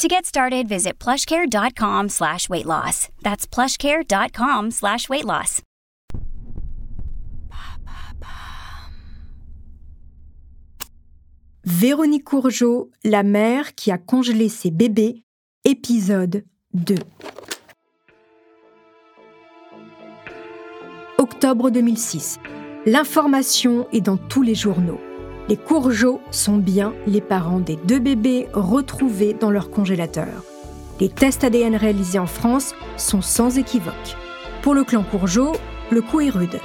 To get started, visit plushcare.com slash weight loss. That's plushcare.com slash weight loss. Véronique Courgeot, la mère qui a congelé ses bébés, épisode 2. Octobre 2006. L'information est dans tous les journaux. Les Courgeot sont bien les parents des deux bébés retrouvés dans leur congélateur. Les tests ADN réalisés en France sont sans équivoque. Pour le clan Courgeot, le coup est rude.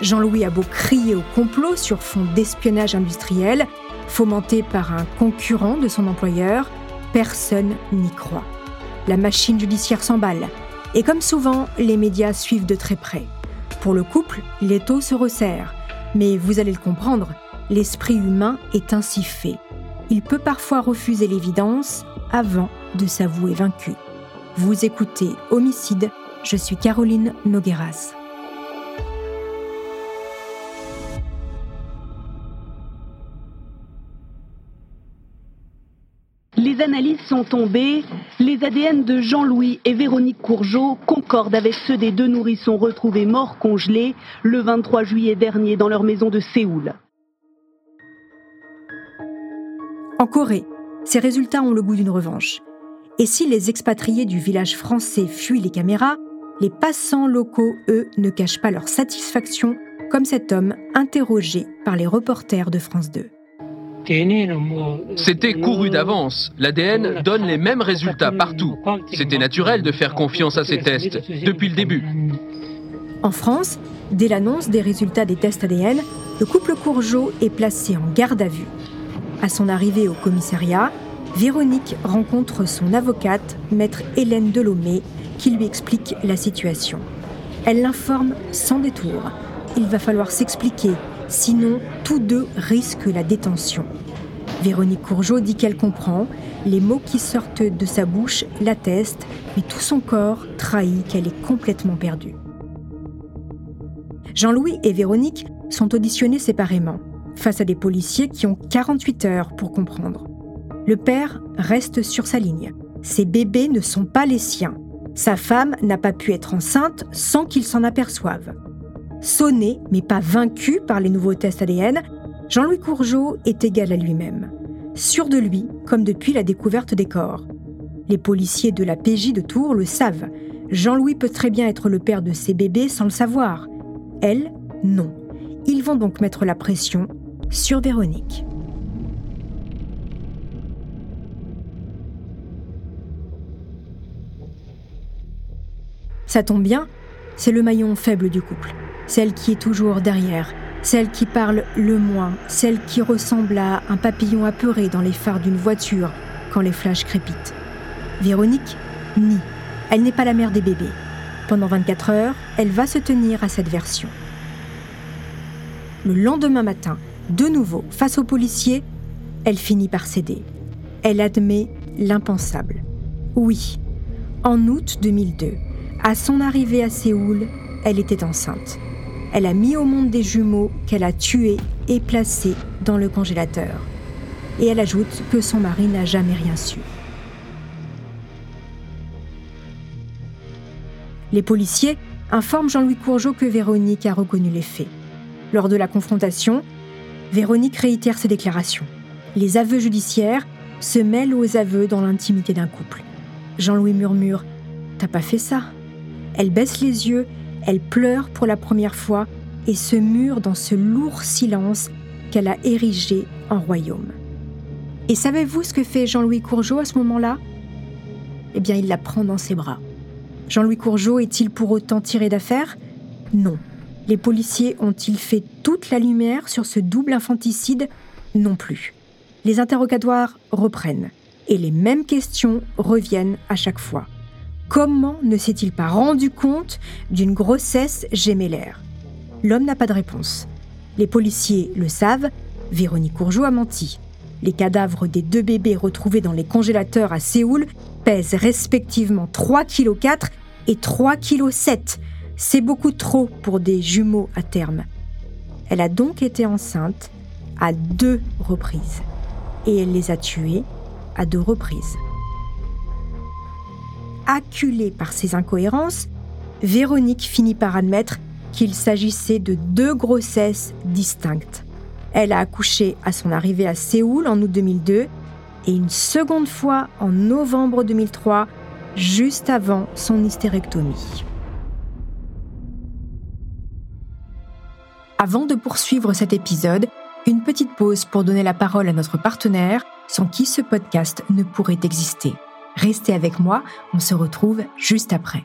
Jean-Louis a beau crier au complot sur fond d'espionnage industriel, fomenté par un concurrent de son employeur, personne n'y croit. La machine judiciaire s'emballe. Et comme souvent, les médias suivent de très près. Pour le couple, l'étau se resserre. Mais vous allez le comprendre, l'esprit humain est ainsi fait. Il peut parfois refuser l'évidence avant de s'avouer vaincu. Vous écoutez Homicide, je suis Caroline Nogueras. Les analyses sont tombées. Les ADN de Jean-Louis et Véronique Courgeot concordent avec ceux des deux nourrissons retrouvés morts congelés le 23 juillet dernier dans leur maison de Séoul. En Corée, ces résultats ont le goût d'une revanche. Et si les expatriés du village français fuient les caméras, les passants locaux, eux, ne cachent pas leur satisfaction, comme cet homme interrogé par les reporters de France 2. C'était couru d'avance. L'ADN donne les mêmes résultats partout. C'était naturel de faire confiance à ces tests depuis le début. En France, dès l'annonce des résultats des tests ADN, le couple Courgeot est placé en garde à vue. À son arrivée au commissariat, Véronique rencontre son avocate, maître Hélène Delomé, qui lui explique la situation. Elle l'informe sans détour. Il va falloir s'expliquer, sinon tous deux risquent la détention. Véronique Courgeot dit qu'elle comprend, les mots qui sortent de sa bouche l'attestent, mais tout son corps trahit qu'elle est complètement perdue. Jean-Louis et Véronique sont auditionnés séparément, face à des policiers qui ont 48 heures pour comprendre. Le père reste sur sa ligne. Ses bébés ne sont pas les siens. Sa femme n'a pas pu être enceinte sans qu'il s'en aperçoive. Sonné, mais pas vaincu par les nouveaux tests ADN, Jean-Louis Courgeot est égal à lui-même. Sûr de lui, comme depuis la découverte des corps. Les policiers de la PJ de Tours le savent. Jean-Louis peut très bien être le père de ses bébés sans le savoir. Elle, non. Ils vont donc mettre la pression sur Véronique. Ça tombe bien, c'est le maillon faible du couple, celle qui est toujours derrière, celle qui parle le moins, celle qui ressemble à un papillon apeuré dans les phares d'une voiture quand les flashs crépitent. Véronique nie. Elle n'est pas la mère des bébés. Pendant 24 heures, elle va se tenir à cette version. Le lendemain matin, de nouveau, face aux policiers, elle finit par céder. Elle admet l'impensable. Oui, en août 2002, à son arrivée à Séoul, elle était enceinte. Elle a mis au monde des jumeaux qu'elle a tués et placés dans le congélateur. Et elle ajoute que son mari n'a jamais rien su. Les policiers informent Jean-Louis Courgeot que Véronique a reconnu les faits. Lors de la confrontation, Véronique réitère ses déclarations. Les aveux judiciaires se mêlent aux aveux dans l'intimité d'un couple. Jean-Louis murmure T'as pas fait ça? Elle baisse les yeux, elle pleure pour la première fois et se mure dans ce lourd silence qu'elle a érigé en royaume. Et savez-vous ce que fait Jean-Louis Courgeot à ce moment-là? Eh bien, il la prend dans ses bras. Jean-Louis Courgeot est-il pour autant tiré d'affaire? Non. Les policiers ont-ils fait toute la lumière sur ce double infanticide Non plus. Les interrogatoires reprennent et les mêmes questions reviennent à chaque fois. Comment ne s'est-il pas rendu compte d'une grossesse gémellaire? L'homme n'a pas de réponse. Les policiers le savent, Véronique Courgeot a menti. Les cadavres des deux bébés retrouvés dans les congélateurs à Séoul pèsent respectivement 3,4 kg et 3,7 kg. C'est beaucoup trop pour des jumeaux à terme. Elle a donc été enceinte à deux reprises. Et elle les a tués à deux reprises. Acculée par ces incohérences, Véronique finit par admettre qu'il s'agissait de deux grossesses distinctes. Elle a accouché à son arrivée à Séoul en août 2002 et une seconde fois en novembre 2003, juste avant son hystérectomie. Avant de poursuivre cet épisode, une petite pause pour donner la parole à notre partenaire, sans qui ce podcast ne pourrait exister. Restez avec moi, on se retrouve juste après.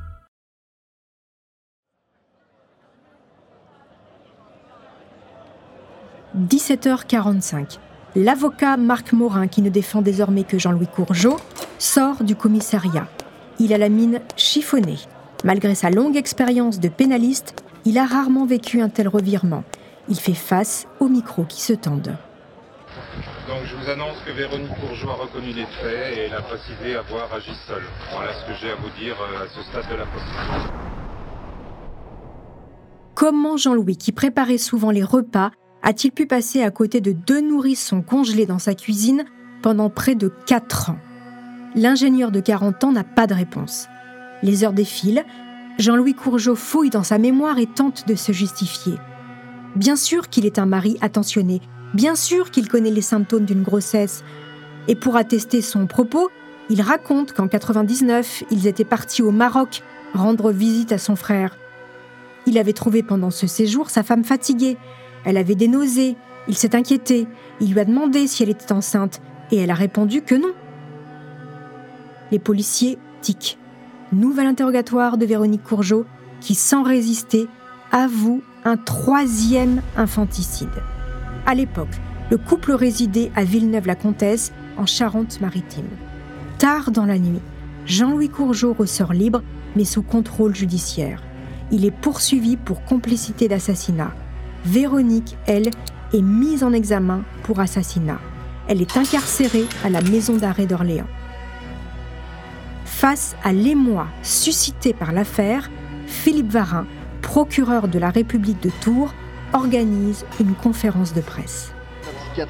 17h45. L'avocat Marc Morin, qui ne défend désormais que Jean-Louis Courgeot, sort du commissariat. Il a la mine chiffonnée. Malgré sa longue expérience de pénaliste, il a rarement vécu un tel revirement. Il fait face aux micros qui se tendent. Donc je vous annonce que Véronique Courgeot a reconnu les faits et elle a précisé avoir agi seule. Voilà ce que j'ai à vous dire euh, à ce stade de la procédure. Comment Jean-Louis, qui préparait souvent les repas, a-t-il pu passer à côté de deux nourrissons congelés dans sa cuisine pendant près de quatre ans? L'ingénieur de 40 ans n'a pas de réponse. Les heures défilent, Jean-Louis Courgeot fouille dans sa mémoire et tente de se justifier. Bien sûr qu'il est un mari attentionné, bien sûr qu'il connaît les symptômes d'une grossesse. Et pour attester son propos, il raconte qu'en 99, ils étaient partis au Maroc rendre visite à son frère. Il avait trouvé pendant ce séjour sa femme fatiguée elle avait des nausées, il s'est inquiété, il lui a demandé si elle était enceinte, et elle a répondu que non. Les policiers tiquent. Nouvel interrogatoire de Véronique Courgeot, qui, sans résister, avoue un troisième infanticide. À l'époque, le couple résidait à Villeneuve-la-Comtesse, en Charente-Maritime. Tard dans la nuit, Jean-Louis Courgeot ressort libre, mais sous contrôle judiciaire. Il est poursuivi pour complicité d'assassinat. Véronique, elle, est mise en examen pour assassinat. Elle est incarcérée à la maison d'arrêt d'Orléans. Face à l'émoi suscité par l'affaire, Philippe Varin, procureur de la République de Tours, organise une conférence de presse.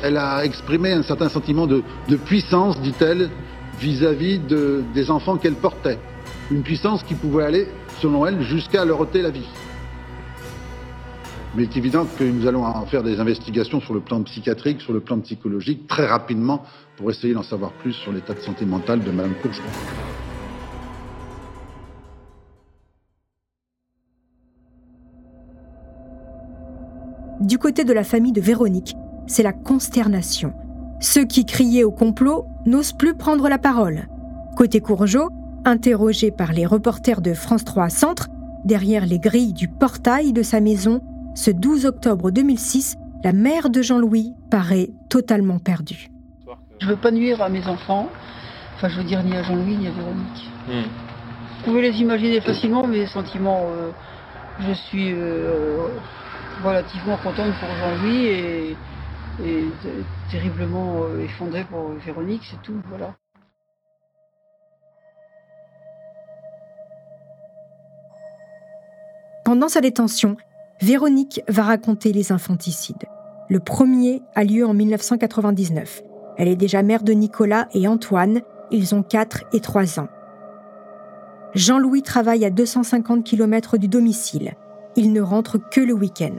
Elle a exprimé un certain sentiment de, puissance, dit-elle, vis-à-vis des enfants qu'elle portait. Une puissance qui pouvait aller, selon elle, jusqu'à leur ôter la vie. Mais il est évident que nous allons en faire des investigations sur le plan psychiatrique, sur le plan psychologique, très rapidement, pour essayer d'en savoir plus sur l'état de santé mentale de Mme Courgeot. Du côté de la famille de Véronique, c'est la consternation. Ceux qui criaient au complot n'osent plus prendre la parole. Côté Courgeot, interrogé par les reporters de France 3 Centre, derrière les grilles du portail de sa maison, ce 12 octobre 2006, la mère de Jean-Louis paraît totalement perdue. Je ne veux pas nuire à mes enfants, enfin je veux dire ni à Jean-Louis ni à Véronique. Hmm. Vous pouvez les imaginer facilement, mes sentiments. Euh, je suis euh, relativement contente pour Jean-Louis et, terriblement euh, effondrée pour Véronique, c'est tout, voilà. Pendant sa détention, Véronique va raconter les infanticides. Le premier a lieu en 1999. Elle est déjà mère de Nicolas et Antoine, ils ont 4 et 3 ans. Jean-Louis travaille à 250 km du domicile. Il ne rentre que le week-end.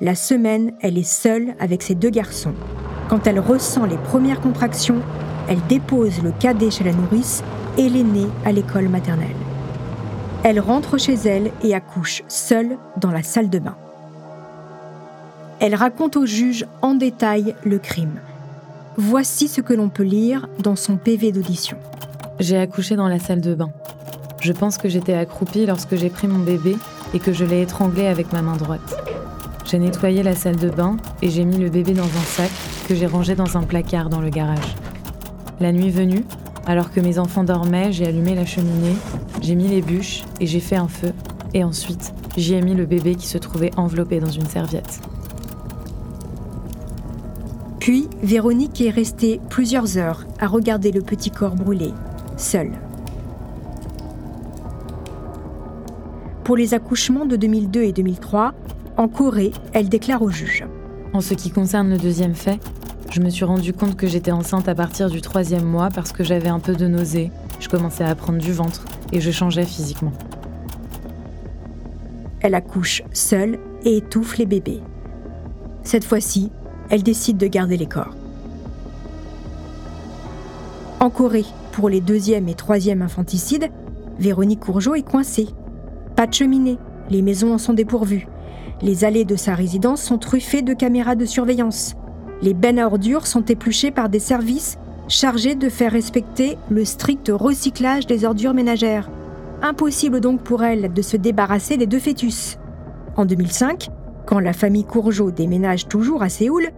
La semaine, elle est seule avec ses deux garçons. Quand elle ressent les premières contractions, elle dépose le cadet chez la nourrice et l'aîné à l'école maternelle. Elle rentre chez elle et accouche seule dans la salle de bain. Elle raconte au juge en détail le crime. Voici ce que l'on peut lire dans son PV d'audition. J'ai accouché dans la salle de bain. Je pense que j'étais accroupie lorsque j'ai pris mon bébé et que je l'ai étranglé avec ma main droite. J'ai nettoyé la salle de bain et j'ai mis le bébé dans un sac que j'ai rangé dans un placard dans le garage. La nuit venue, alors que mes enfants dormaient, j'ai allumé la cheminée, j'ai mis les bûches et j'ai fait un feu. Et ensuite, j'y ai mis le bébé qui se trouvait enveloppé dans une serviette. Puis, Véronique est restée plusieurs heures à regarder le petit corps brûlé, seule. Pour les accouchements de 2002 et 2003, en Corée, elle déclare au juge. En ce qui concerne le deuxième fait, je me suis rendu compte que j'étais enceinte à partir du troisième mois parce que j'avais un peu de nausée, je commençais à prendre du ventre et je changeais physiquement. Elle accouche seule et étouffe les bébés. Cette fois-ci, elle décide de garder les corps. En Corée, pour les deuxième et troisième infanticides, Véronique Courgeot est coincée. Pas de cheminée, les maisons en sont dépourvues. Les allées de sa résidence sont truffées de caméras de surveillance. Les bennes à ordures sont épluchées par des services chargés de faire respecter le strict recyclage des ordures ménagères. Impossible donc pour elle de se débarrasser des deux fœtus. En 2005, quand la famille Courgeot déménage toujours à Séoul,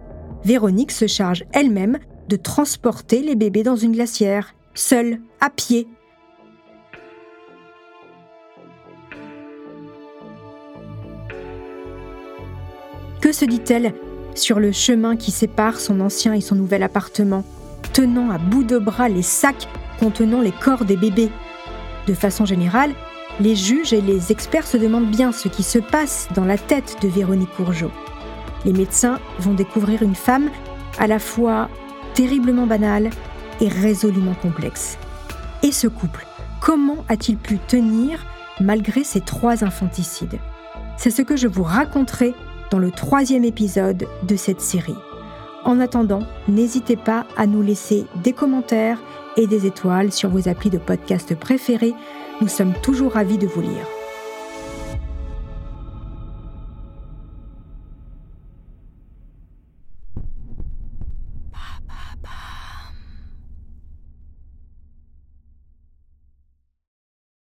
Véronique se charge elle-même de transporter les bébés dans une glacière, seule, à pied, Que se dit-elle sur le chemin qui sépare son ancien et son nouvel appartement, tenant à bout de bras les sacs contenant les corps des bébés? De façon générale, les juges et les experts se demandent bien ce qui se passe dans la tête de Véronique Courgeot. Les médecins vont découvrir une femme à la fois terriblement banale et résolument complexe. Et ce couple, comment a-t-il pu tenir malgré ces trois infanticides? C'est ce que je vous raconterai dans le troisième épisode de cette série. En attendant, n'hésitez pas à nous laisser des commentaires et des étoiles sur vos applis de podcast préférés. Nous sommes toujours ravis de vous lire.